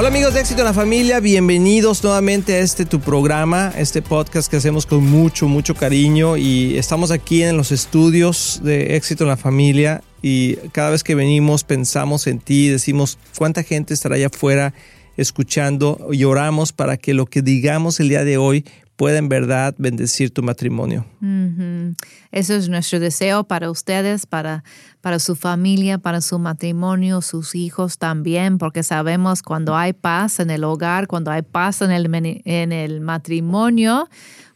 Hola amigos de Éxito en la Familia, bienvenidos nuevamente a este tu programa, este podcast que hacemos con mucho, mucho cariño. Y estamos aquí en los estudios de Éxito en la Familia. Y cada vez que venimos pensamos en ti, decimos cuánta gente estará allá afuera escuchando y oramos para que lo que digamos el día de hoy pueda en verdad bendecir tu matrimonio. Eso es nuestro deseo para ustedes, para, para su familia, para su matrimonio, sus hijos también, porque sabemos cuando hay paz en el hogar, cuando hay paz en el, en el matrimonio,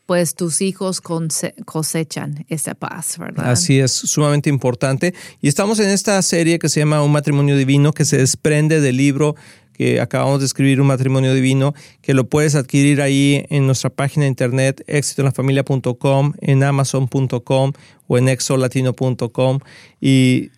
pues tus hijos cosechan esa paz, ¿verdad? Así es, sumamente importante. Y estamos en esta serie que se llama Un matrimonio divino, que se desprende del libro que acabamos de escribir Un matrimonio divino, que lo puedes adquirir ahí en nuestra página de internet exitoenlafamilia.com, en amazon.com o en exolatino.com y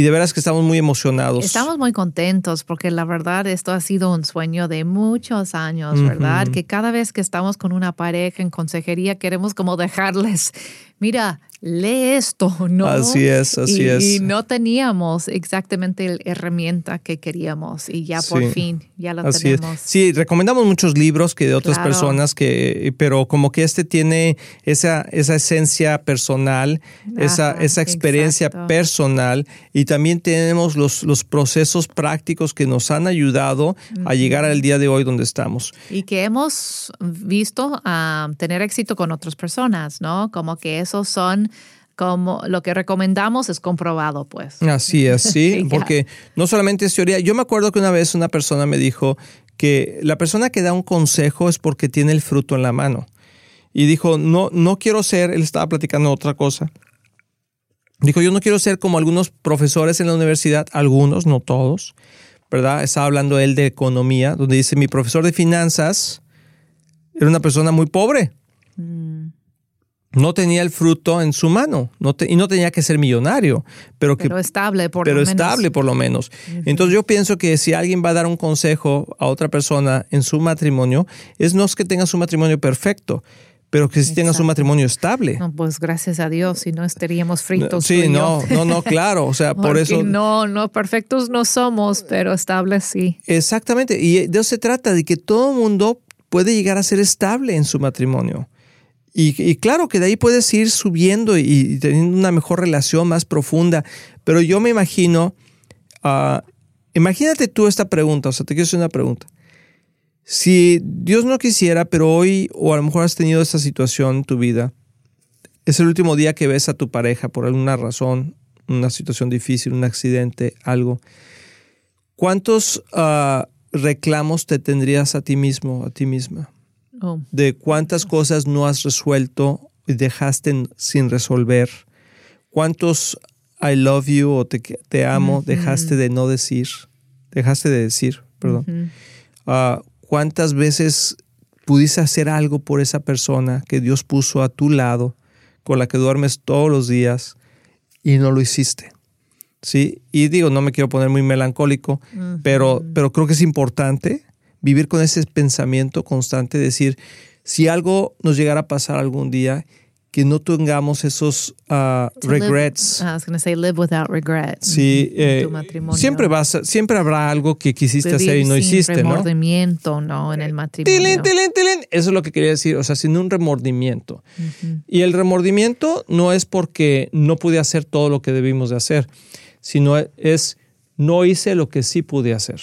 y de veras que estamos muy emocionados. Estamos muy contentos porque la verdad esto ha sido un sueño de muchos años, ¿verdad? Que cada vez que estamos con una pareja en consejería queremos como dejarles, mira, lee esto, ¿no? Así es, así es. Y no teníamos exactamente la herramienta que queríamos y ya por fin ya la tenemos. Sí, recomendamos muchos libros que de otras personas que, pero como que este tiene esa, esa esencia personal, esa, esa experiencia personal y también tenemos los, los procesos prácticos que nos han ayudado a llegar al día de hoy donde estamos. Y que hemos visto a tener éxito con otras personas, ¿no? Como que esos son como lo que recomendamos es comprobado, pues. Así es, sí, porque no solamente es teoría. Yo me acuerdo que una vez una persona me dijo que la persona que da un consejo es porque tiene el fruto en la mano. Y dijo, no, no quiero ser, él estaba platicando otra cosa. Dijo, yo no quiero ser como algunos profesores en la universidad, algunos, no todos, ¿verdad? Estaba hablando él de economía, donde dice, mi profesor de finanzas era una persona muy pobre. Mm no tenía el fruto en su mano no y no tenía que ser millonario, pero, que, estable por pero lo estable por lo menos. Entonces yo pienso que si alguien va a dar un consejo a otra persona en su matrimonio, es no es que tenga su matrimonio perfecto, pero que sí tenga su matrimonio estable. No, pues gracias a Dios, si no estaríamos fritos. Sí, no, no, no, claro, o sea, por eso. No, no, perfectos no somos, pero estables sí. Exactamente, y de eso se trata, de que todo mundo puede llegar a ser estable en su matrimonio. Y, claro que de ahí puedes ir subiendo y, teniendo una mejor relación más profunda. Pero yo me imagino, ah, imagínate tú esta pregunta, o sea, te quiero hacer una pregunta. Si Dios no quisiera, pero hoy, o a lo mejor has tenido esta situación en tu vida, es el último día que ves a tu pareja por alguna razón, una situación difícil, un accidente, algo. ¿Cuántos ah, reclamos te tendrías a ti mismo, a ti misma? Oh. de cuántas cosas no has resuelto y dejaste sin resolver, cuántos I love you o te, amo dejaste de no decir, dejaste de decir, perdón. Ah, cuántas veces pudiste hacer algo por esa persona que Dios puso a tu lado, con la que duermes todos los días y no lo hiciste. ¿Sí? Y digo, no me quiero poner muy melancólico, pero, pero creo que es importante vivir con ese pensamiento constante, decir, si algo nos llegara a pasar algún día, que no tengamos esos uh, regrets. I was going to say live without regrets. Sí, eh, siempre vas, siempre habrá algo que quisiste hacer y no hiciste, remordimiento, ¿no? En el matrimonio. Eso es lo que quería decir, o sea, sin un remordimiento. Y el remordimiento no es porque no pude hacer todo lo que debimos de hacer, sino es no hice lo que sí pude hacer.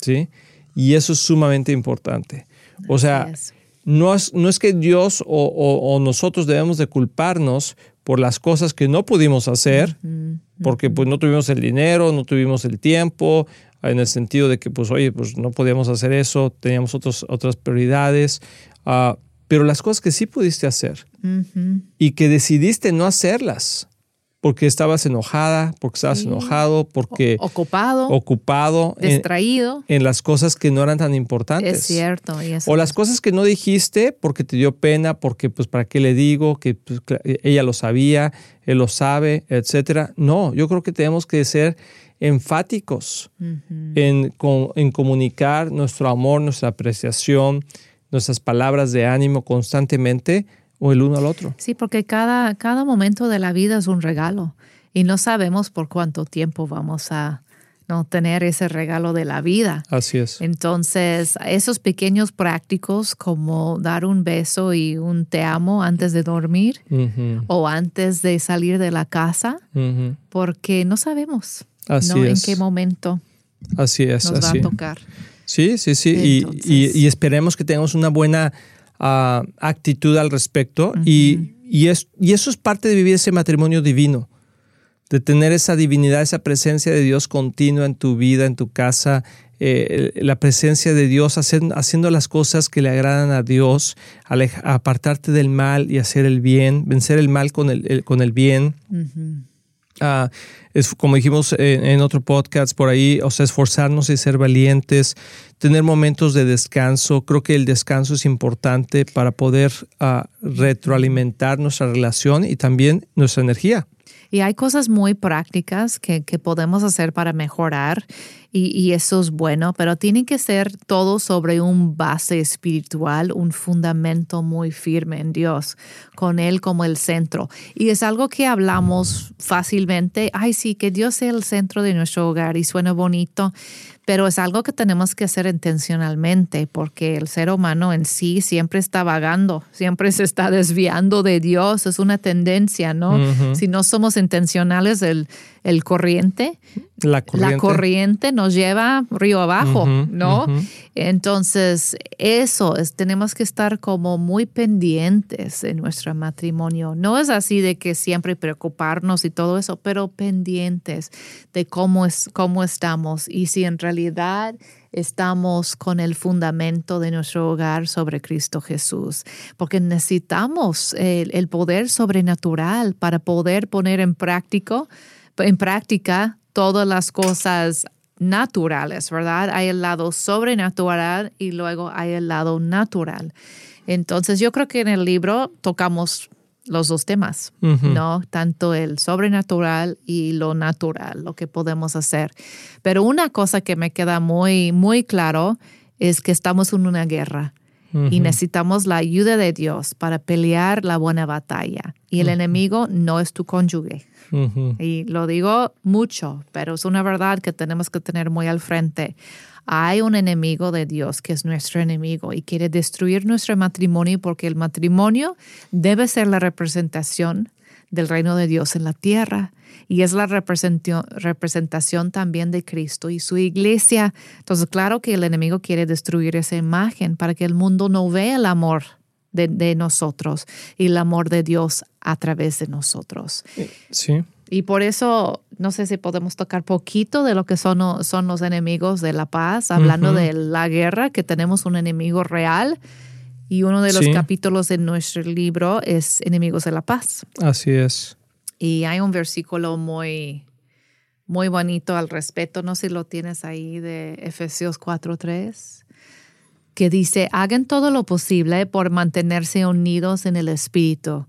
¿Sí? Y eso es sumamente importante. O sea, no es, no es que Dios o, nosotros debemos de culparnos por las cosas que no pudimos hacer, porque pues no tuvimos el dinero, no tuvimos el tiempo, en el sentido de que pues oye, pues no podíamos hacer eso, teníamos otros, otras prioridades, ah, pero las cosas que sí pudiste hacer y que decidiste no hacerlas, porque estabas enojada, porque estabas enojado, porque ocupado, ocupado distraído en, las cosas que no eran tan importantes. Es cierto. o las cosas que no dijiste porque te dio pena, porque pues para qué le digo, que pues, ella lo sabía, él lo sabe, etcétera. No, yo creo que tenemos que ser enfáticos en, en comunicar nuestro amor, nuestra apreciación, nuestras palabras de ánimo constantemente o el uno al otro. Sí, porque cada, cada momento de la vida es un regalo y no sabemos por cuánto tiempo vamos a no tener ese regalo de la vida. Así es. Entonces, esos pequeños prácticos como dar un beso y un te amo antes de dormir o antes de salir de la casa, porque no sabemos así en qué momento así es, nos va a tocar. Sí, sí, sí. y, y, esperemos que tengamos una buena actitud al respecto y, y, es, y eso es parte de vivir ese matrimonio divino, de tener esa divinidad, esa presencia de Dios continua en tu vida, en tu casa, eh, la presencia de Dios haciendo las cosas que le agradan a Dios, apartarte del mal y hacer el bien, vencer el mal con el, con el bien. Es, como dijimos en, otro podcast por ahí, o sea, esforzarnos y ser valientes, tener momentos de descanso. Creo que el descanso es importante para poder ah, retroalimentar nuestra relación y también nuestra energía. Y hay cosas muy prácticas que, que podemos hacer para mejorar y, eso es bueno, pero tiene que ser todo sobre un base espiritual, un fundamento muy firme en Dios, con Él como el centro. Y es algo que hablamos fácilmente, ay sí, que Dios sea el centro de nuestro hogar y suena bonito, pero es algo que tenemos que hacer intencionalmente porque el ser humano en sí siempre está vagando, siempre se está desviando de Dios, es una tendencia, ¿no? Si no somos intencionales, el, el corriente, la corriente, nos lleva río abajo, ¿no? Entonces, eso es, tenemos que estar como muy pendientes en nuestro matrimonio. No es así de que siempre preocuparnos y todo eso, pero pendientes de cómo, es, cómo estamos y si en realidad estamos con el fundamento de nuestro hogar sobre Cristo Jesús, porque necesitamos el, poder sobrenatural para poder poner en en práctica todas las cosas naturales, ¿verdad? Hay el lado sobrenatural y luego hay el lado natural. Entonces yo creo que en el libro tocamos los dos temas, ¿no? Tanto el sobrenatural y lo natural, lo que podemos hacer. Pero una cosa que me queda muy, muy claro es que estamos en una guerra y necesitamos la ayuda de Dios para pelear la buena batalla. Y el enemigo no es tu cónyuge. Y lo digo mucho, pero es una verdad que tenemos que tener muy al frente. Hay un enemigo de Dios que es nuestro enemigo y quiere destruir nuestro matrimonio porque el matrimonio debe ser la representación del reino de Dios en la tierra y es la representación también de Cristo y su iglesia. Entonces, claro que el enemigo quiere destruir esa imagen para que el mundo no vea el amor de, nosotros y el amor de Dios a través de nosotros. Sí. Y por eso, no sé si podemos tocar poquito de lo que son, son los enemigos de la paz, hablando de la guerra, que tenemos un enemigo real. Y uno de los capítulos de nuestro libro es Enemigos de la Paz. Así es. Y hay un versículo muy, muy bonito al respecto, no sé si lo tienes ahí, de Efesios 4.3 que dice, hagan todo lo posible por mantenerse unidos en el Espíritu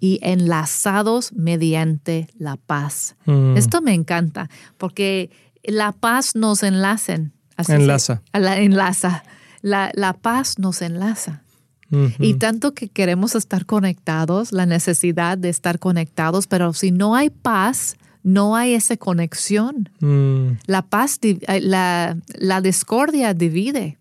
y enlazados mediante la paz. Mm. Esto me encanta porque la paz nos enlacen. enlaza. la, enlaza. La, paz nos enlaza. Y tanto que queremos estar conectados, la necesidad de estar conectados, pero si no hay paz, no hay esa conexión. Mm. La paz, eh, la, la discordia divide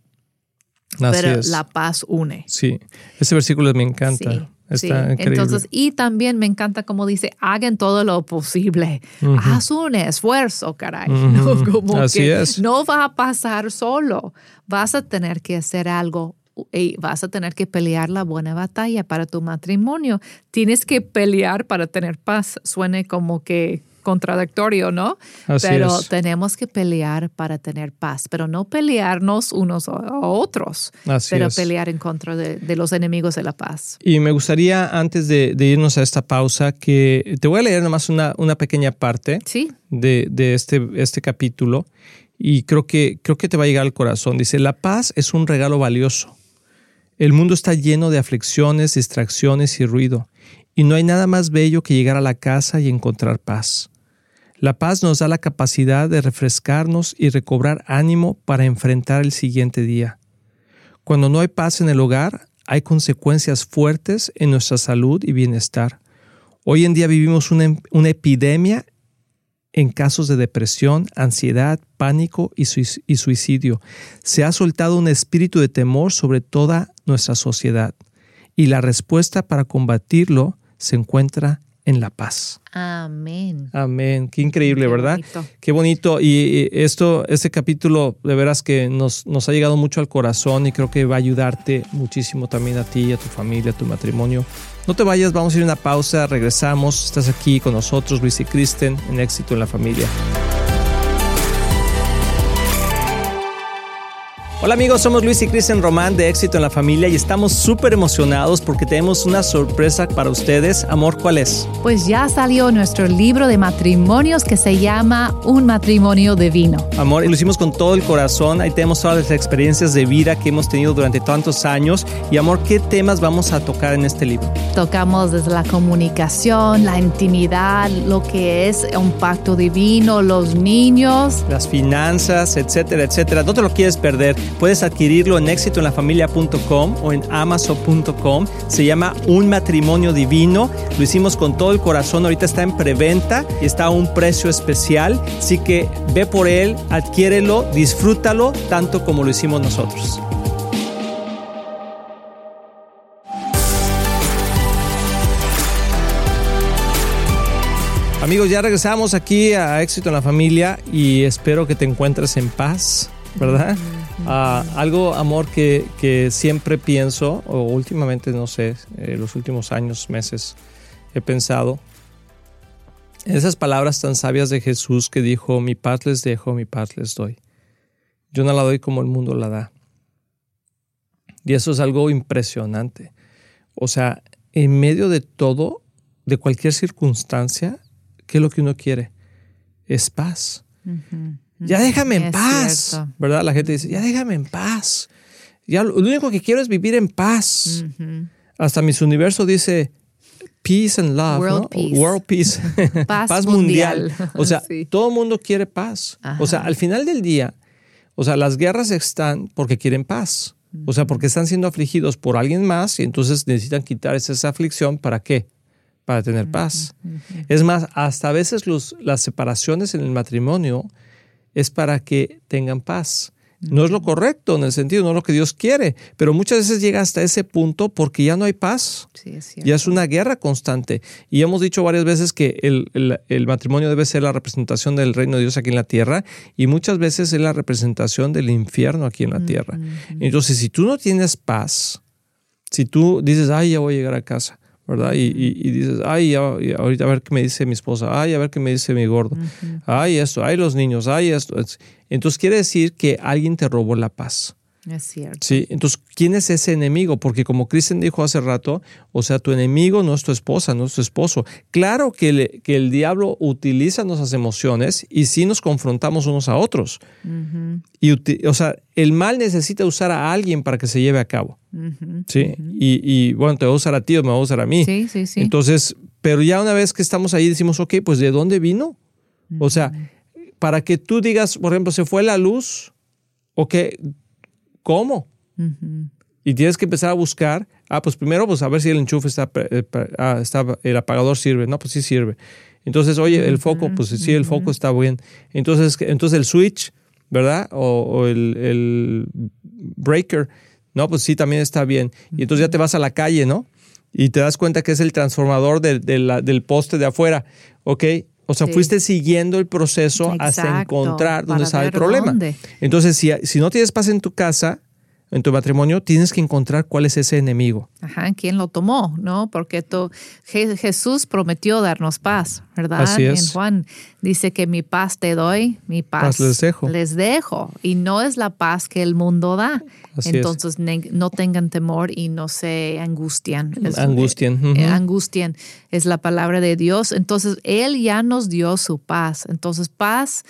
pero la paz une. Sí, ese versículo me encanta. Está Increíble. Entonces, y también me encanta como dice, hagan todo lo posible. Haz un esfuerzo, caray. Así es. no va a pasar solo. Vas a tener que hacer algo y vas a tener que pelear la buena batalla para tu matrimonio. Tienes que pelear para tener paz. Suene como que contradictorio, ¿no? Así pero es. tenemos que pelear para tener paz, pero no pelearnos unos a otros, Así pero es. pelear en contra de, de los enemigos de la paz. Y me gustaría, antes de, de irnos a esta pausa, que te voy a leer nomás una, una pequeña parte Sí, de, de este, este capítulo y creo que, creo que te va a llegar al corazón. Dice, la paz es un regalo valioso. El mundo está lleno de aflicciones, distracciones y ruido, y no hay nada más bello que llegar a la casa y encontrar paz. La paz nos da la capacidad de refrescarnos y recobrar ánimo para enfrentar el siguiente día. Cuando no hay paz en el hogar, hay consecuencias fuertes en nuestra salud y bienestar. Hoy en día vivimos una, em- una epidemia en casos de depresión, ansiedad, pánico y, suic- y suicidio. Se ha soltado un espíritu de temor sobre toda nuestra sociedad y la respuesta para combatirlo se encuentra en la paz. amén. Amén. Qué increíble, Qué ¿verdad? bonito. Qué bonito. Y y esto, este capítulo, de veras que nos, nos ha llegado mucho al corazón y creo que va a ayudarte muchísimo también a ti, a tu familia, a tu matrimonio. No te vayas, vamos a ir a una pausa, regresamos. Estás aquí con nosotros, Luis y Kristen, en Éxito en la Familia. Hola amigos, somos Luis y Kristen Román de Éxito en la Familia y estamos súper emocionados porque tenemos una sorpresa para ustedes. Amor, ¿cuál es? Pues ya salió nuestro libro de matrimonios que se llama Un matrimonio divino. Amor, y lo hicimos con todo el corazón. Ahí tenemos todas las experiencias de vida que hemos tenido durante tantos años. Y amor, ¿qué temas vamos a tocar en este libro? Tocamos desde la comunicación, la intimidad, lo que es un pacto divino, los niños. Las finanzas, etcétera, etcétera. No te lo quieres perder. Puedes adquirirlo en éxitoenlafamilia.com o en amazon.com. Se llama Un matrimonio divino. Lo hicimos con todo el corazón. Ahorita está en preventa y está a un precio especial. Así que ve por él, adquiérelo, disfrútalo tanto como lo hicimos nosotros. Amigos, ya regresamos aquí a Éxito en la Familia y espero que te encuentres en paz, ¿verdad? Ah, algo, amor, que, que siempre pienso, o últimamente, no sé, eh, los últimos años, meses, he pensado, esas palabras tan sabias de Jesús que dijo, mi paz les dejo, mi paz les doy. Yo no la doy como el mundo la da. Y eso es algo impresionante. O sea, en medio de todo, de cualquier circunstancia, ¿qué es lo que uno quiere? Es paz. Ya déjame en paz. cierto. ¿Verdad? La gente dice, ya déjame en paz. Ya lo único que quiero es vivir en paz. Hasta Miss Universo dice peace and love. World ¿no? peace. World peace. Paz mundial. O sea, Sí. todo el mundo quiere paz. O sea, al final del día, o sea, las guerras están porque quieren paz. O sea, porque están siendo afligidos por alguien más y entonces necesitan quitar esa aflicción. ¿Para qué? Para tener paz. Es más, hasta a veces los, las separaciones en el matrimonio es para que tengan paz. No es lo correcto en el sentido, no es lo que Dios quiere, pero muchas veces llega hasta ese punto porque ya no hay paz. Sí, es cierto. Ya es una guerra constante. Y hemos dicho varias veces que el, el- el matrimonio debe ser la representación del reino de Dios aquí en la tierra y muchas veces es la representación del infierno aquí en la tierra. Entonces, si tú no tienes paz, si tú dices, ay, ya voy a llegar a casa, ¿verdad? Y, y- y dices, ay, ya- ya ahorita a ver qué me dice mi esposa, ay, a ver qué me dice mi gordo, ay, esto, ay, los niños, ay, esto. Entonces quiere decir que alguien te robó la paz. Es cierto. Sí, entonces, ¿quién es ese enemigo? Porque como Kristen dijo hace rato, o sea, tu enemigo no es tu esposa, no es tu esposo. Claro que, le- que el diablo utiliza nuestras emociones y sí nos confrontamos unos a otros. y uti- o sea, el mal necesita usar a alguien para que se lleve a cabo. ¿sí? y, y, bueno, te va a usar a ti o me va a usar a mí. Sí, sí, sí. Entonces, pero ya una vez que estamos ahí decimos, ok, pues ¿de dónde vino? O sea, para que tú digas, por ejemplo, se fue la luz, ok, ¿cómo? Y tienes que empezar a buscar, ah, pues primero, pues a ver si el enchufe está, eh, pre- ah, está, el apagador sirve, no, pues sí sirve. Entonces, oye, el foco, pues sí, el foco está bien. Entonces, entonces el switch, ¿verdad? O, o el, el breaker, no, pues sí, también está bien. Y entonces ya te vas a la calle, ¿no? Y te das cuenta que es el transformador del- de la- del poste de afuera, ¿ok? O sea, Sí. fuiste siguiendo el proceso hasta encontrar dónde está el problema. dónde. Entonces, si, si no tienes paz en tu casa, en tu matrimonio, tienes que encontrar cuál es ese enemigo. Ajá, ¿quién lo tomó? ¿No? Porque tú, Jesús prometió darnos paz, ¿verdad? Así es. En Juan dice que mi paz te doy, mi paz, les dejo. Les dejo. Y no es la paz que el mundo da. Así Entonces no tengan temor y no se angustian. angustian. Eh, angustian es la palabra de Dios. Entonces Él ya nos dio su paz. Entonces paz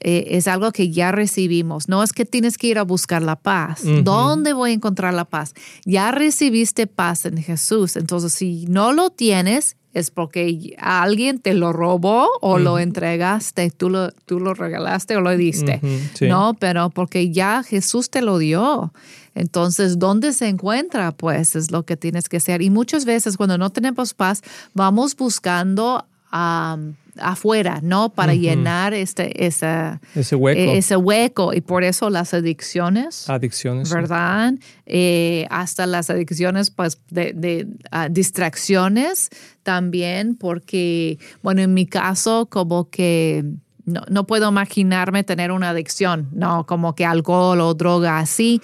eh, es algo que ya recibimos. No es que tienes que ir a buscar la paz. ¿Dónde voy a encontrar la paz? Ya recibiste paz en Jesús. Entonces, si no lo tienes, es porque alguien te lo robó o lo entregaste, tú lo, tú lo regalaste o lo diste. No, pero porque ya Jesús te lo dio. Entonces, ¿dónde se encuentra? Pues es lo que tienes que hacer. Y muchas veces cuando no tenemos paz, vamos buscando afuera, ¿no? Para llenar este, esa, ese, hueco. E, ese hueco. Y por eso las adicciones. Adicciones. ¿Verdad? Eh, hasta las adicciones, pues, de, ah, distracciones también, porque, bueno, en mi caso, como que... No, no, puedo imaginarme tener una adicción, no, como que alcohol o droga así,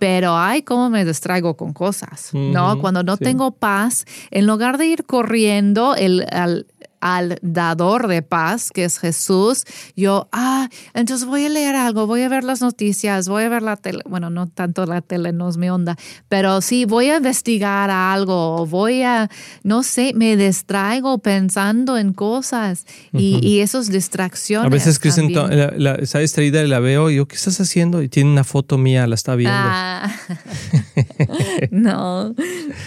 pero ay, cómo me distraigo con cosas, ¿no? Cuando no tengo paz, en lugar de ir corriendo el, al, al dador de paz, que es Jesús, yo, ah, entonces voy a leer algo, voy a ver las noticias, voy a ver la tele, bueno, no tanto la tele, no es mi onda, pero sí, voy a investigar algo, voy a, no sé, me distraigo pensando en cosas y, y esos distracciones. A veces Kristen está distraída y la veo, y yo, ¿qué estás haciendo? Y tiene una foto mía, la está viendo. Ah. no,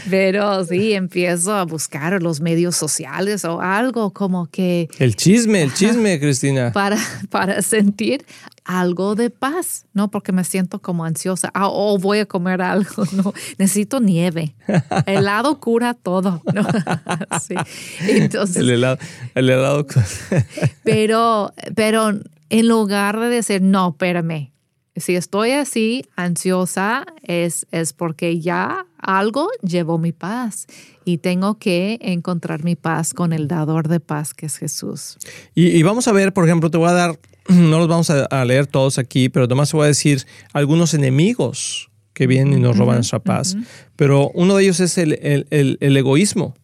pero sí, empiezo a buscar los medios sociales o algo como que... El chisme, el chisme, Cristina. Para, para sentir algo de paz, ¿no? Porque me siento como ansiosa. Ah, o voy a comer algo, ¿no? Necesito nieve. El helado cura todo, ¿no? sí. Entonces, el helado. El helado. pero, pero en lugar de decir, no, espérame, si estoy así, ansiosa, es, es porque ya algo llevó mi paz y tengo que encontrar mi paz con el dador de paz que es Jesús. Y, vamos a ver, por ejemplo, te voy a dar, no los vamos a, leer todos aquí, pero además te voy a decir algunos enemigos que vienen y nos roban nuestra paz. Pero uno de ellos es el, egoísmo.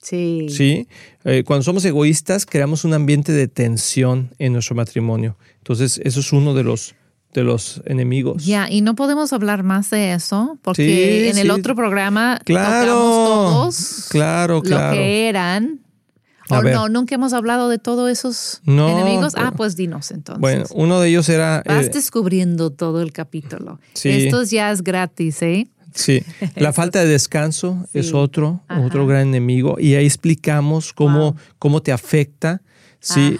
Sí. Sí. Eh, cuando somos egoístas, creamos un ambiente de tensión en nuestro matrimonio. Entonces, eso es uno de los de los enemigos. Ya, y no podemos hablar más de eso porque en el otro programa claro, todos claro, claro. lo que eran. O no, nunca hemos hablado de todos esos enemigos. Ah, pues dinos entonces. Bueno, uno de ellos era. Vas eh, descubriendo todo el capítulo. Esto ya es gratis, ¿eh? Sí, la falta de descanso es otro, otro gran enemigo. Y ahí explicamos cómo, cómo te afecta Sí,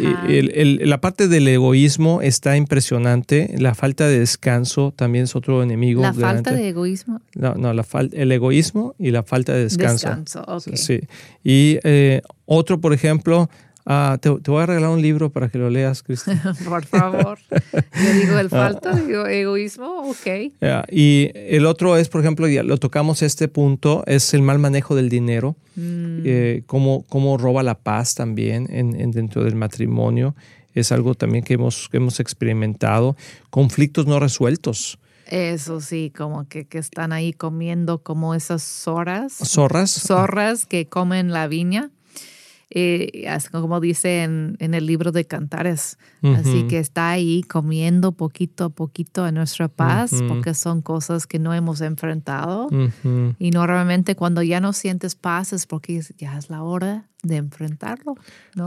la parte del egoísmo está impresionante. La falta de descanso también es otro enemigo. ¿La falta de egoísmo? No, no la el egoísmo y la falta de descanso. Descanso, Sí. Y eh, otro, por ejemplo, Ah, te, voy a regalar un libro para que lo leas, Cristian. Por favor. Yo digo el falta, ah. digo egoísmo, ok. Y el otro es, por ejemplo, ya lo tocamos este punto, es el mal manejo del dinero, mm. eh, cómo, cómo, roba la paz también en, dentro del matrimonio. Es algo también que hemos, que hemos experimentado. Conflictos no resueltos. Eso sí, como que, que, están ahí comiendo como esas zorras. Zorras. Zorras que comen la viña eh, como dice en, el libro de Cantares. Así que está ahí comiendo poquito a poquito a nuestra paz, porque son cosas que no hemos enfrentado. Y normalmente cuando ya no sientes paz es porque ya es la hora de enfrentarlo.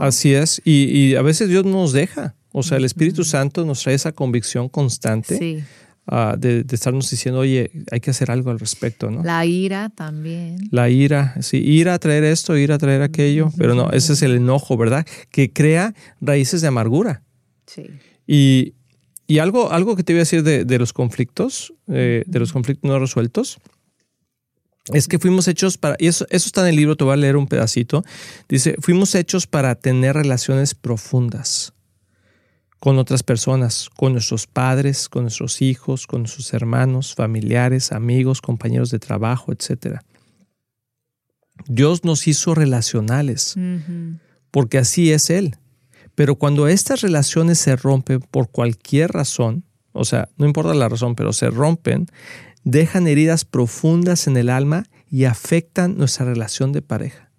Así es, y, y, a veces Dios nos deja. O sea, el Espíritu Santo nos trae esa convicción constante. Sí. Ah, de, estarnos diciendo, oye, hay que hacer algo al respecto, ¿no? La ira también. La ira, sí, ir a traer esto, ir a traer aquello, pero no, ese es el enojo, ¿verdad? Que crea raíces de amargura. Sí. Y, y algo, algo que te voy a decir de, los conflictos, eh, de los conflictos no resueltos, es que fuimos hechos para, y eso, eso está en el libro, te voy a leer un pedacito, dice, fuimos hechos para tener relaciones profundas con otras personas, con nuestros padres, con nuestros hijos, con nuestros hermanos, familiares, amigos, compañeros de trabajo, etc. Dios nos hizo relacionales, porque así es Él. Pero cuando estas relaciones se rompen por cualquier razón, o sea, no importa la razón, pero se rompen, dejan heridas profundas en el alma y afectan nuestra relación de pareja.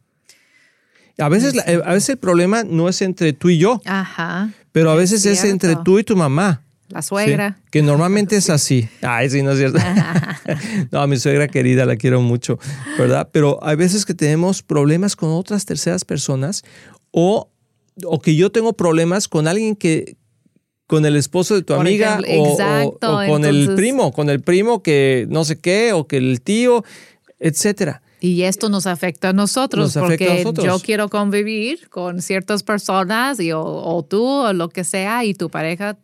A veces, la- a veces el problema no es entre tú y yo, Ajá. Pero a Es veces es entre tú y tu mamá. La ¿sí? suegra. Que normalmente es así. Ay, sí, no es cierto. no, mi suegra querida la quiero mucho, ¿verdad? Pero hay veces que tenemos problemas con otras terceras personas o, o que yo tengo problemas con alguien que con el esposo de tu Por amiga ejemplo, o- exacto, o con el primo, con el primo que no sé qué o que el tío, etcétera. Y esto nos afecta a nosotros Nos afecta a porque nosotros. yo quiero convivir con ciertas personas y, o, o tú o lo que sea y tu pareja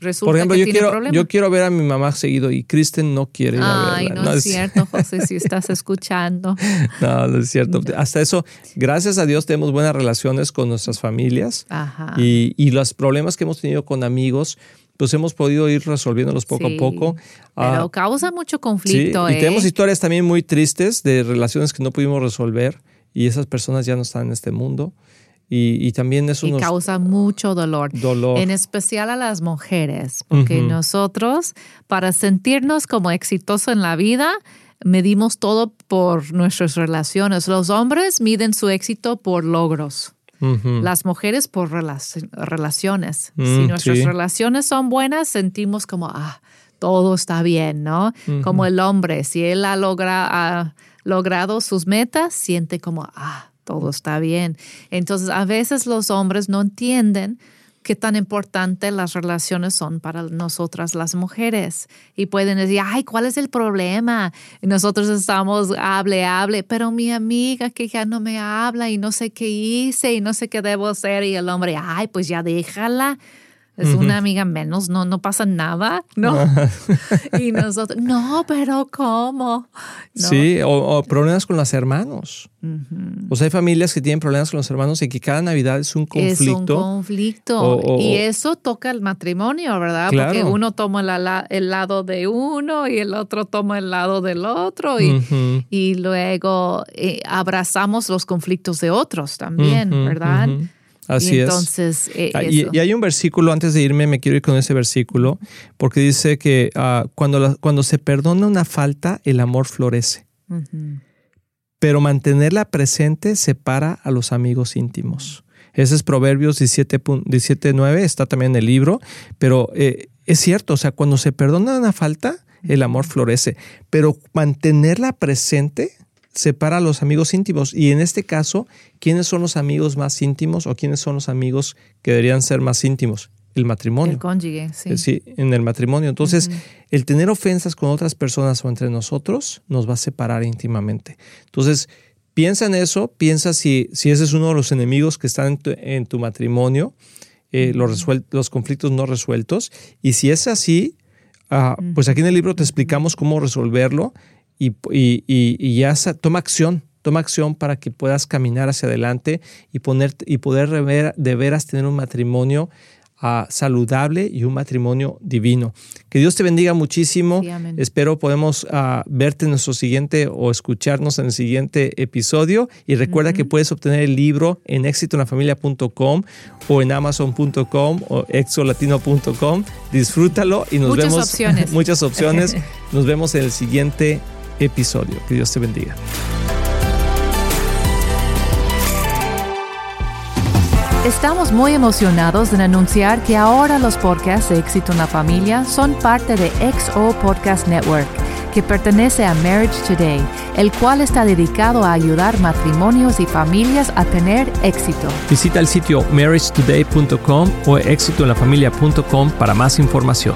resulta Por ejemplo, que yo tiene quiero, problemas. yo quiero ver a mi mamá seguido y Kristen no quiere ir a Ay, verla. no, es es- cierto, José, si estás escuchando. No, no es cierto. Hasta eso, gracias a Dios tenemos buenas relaciones con nuestras familias Ajá. y, y los problemas que hemos tenido con amigos, pues hemos podido ir resolviéndolos poco Sí, a poco. Pero Ah, causa mucho sí, conflicto, y ¿eh? tenemos historias también muy tristes de relaciones que no pudimos resolver y esas personas ya no están en este mundo. Y, y también eso y nos causa mucho dolor. dolor. En especial a las mujeres, porque nosotros, para sentirnos como exitosos en la vida, medimos todo por nuestras relaciones. Los hombres miden su éxito por logros. Las mujeres por relaci- relaciones. Mm, si nuestras sí. relaciones son buenas, sentimos como, ah, todo está bien, ¿no? Como el hombre, si él ha, logra- ha logrado sus metas, siente como, ah, todo está bien. Entonces, a veces los hombres no entienden qué tan importante las relaciones son para nosotras las mujeres. Y pueden decir, ay, ¿cuál es el problema? Y nosotros estamos, hable, hable, pero mi amiga que ya no me habla y no sé qué hice y no sé qué debo hacer. Y el hombre, ay, pues ya déjala. Es una amiga menos, no, no pasa nada, ¿no? y nosotros, no, pero ¿cómo? ¿No? Sí, o, o problemas con los hermanos. O sea, hay familias que tienen problemas con los hermanos y que cada Navidad es un Es un conflicto. conflicto. O- o- y eso toca el matrimonio, ¿verdad? Claro. Porque uno toma la- la- el lado de uno y el otro toma el lado del otro. Y, y luego eh, abrazamos los conflictos de otros también, ¿verdad? Así y es. eh, Ah, y, hay un versículo, antes de irme, me quiero ir con ese versículo, porque dice que ah, cuando, la- cuando se perdona una falta, el amor florece, pero mantenerla presente separa a los amigos íntimos. Ese es Proverbios 17, pun- 17.9, está también en el libro, pero eh, es cierto, o sea, cuando se perdona una falta, el amor florece, pero mantenerla presente separa a los amigos íntimos. Y en este caso, ¿quiénes son los amigos más íntimos o quiénes son los amigos que deberían ser más íntimos? El matrimonio. El cónyuge, sí. Eh, Sí, en el matrimonio. Entonces, el tener ofensas con otras personas o entre nosotros nos va a separar íntimamente. Entonces, piensa en eso, piensa si, si ese es uno de los enemigos que están en tu, en tu matrimonio, eh, los, los conflictos no resueltos. Y si es así, ah, pues aquí en el libro te explicamos cómo resolverlo y, y- y- y ya toma acción. Toma acción para que puedas caminar hacia adelante y, poner, y poder rever- de veras tener un matrimonio ah, saludable y un matrimonio divino. Que Dios te bendiga muchísimo. Sí. Espero podemos ah, verte en nuestro siguiente o escucharnos en el siguiente episodio. Y recuerda que puedes obtener el libro en éxitoenlafamilia.com o en amazon.com o exolatino.com. Disfrútalo y nos Muchas vemos. opciones. muchas opciones. Nos vemos en el siguiente episodio. Que Dios te bendiga. Estamos muy emocionados en anunciar que ahora los podcasts de Éxito en la Familia son parte de XO Podcast Network, que pertenece a Marriage Today, el cual está dedicado a ayudar matrimonios y familias a tener éxito. Visita el sitio marriagetoday.com o éxitoenlafamilia.com para más información.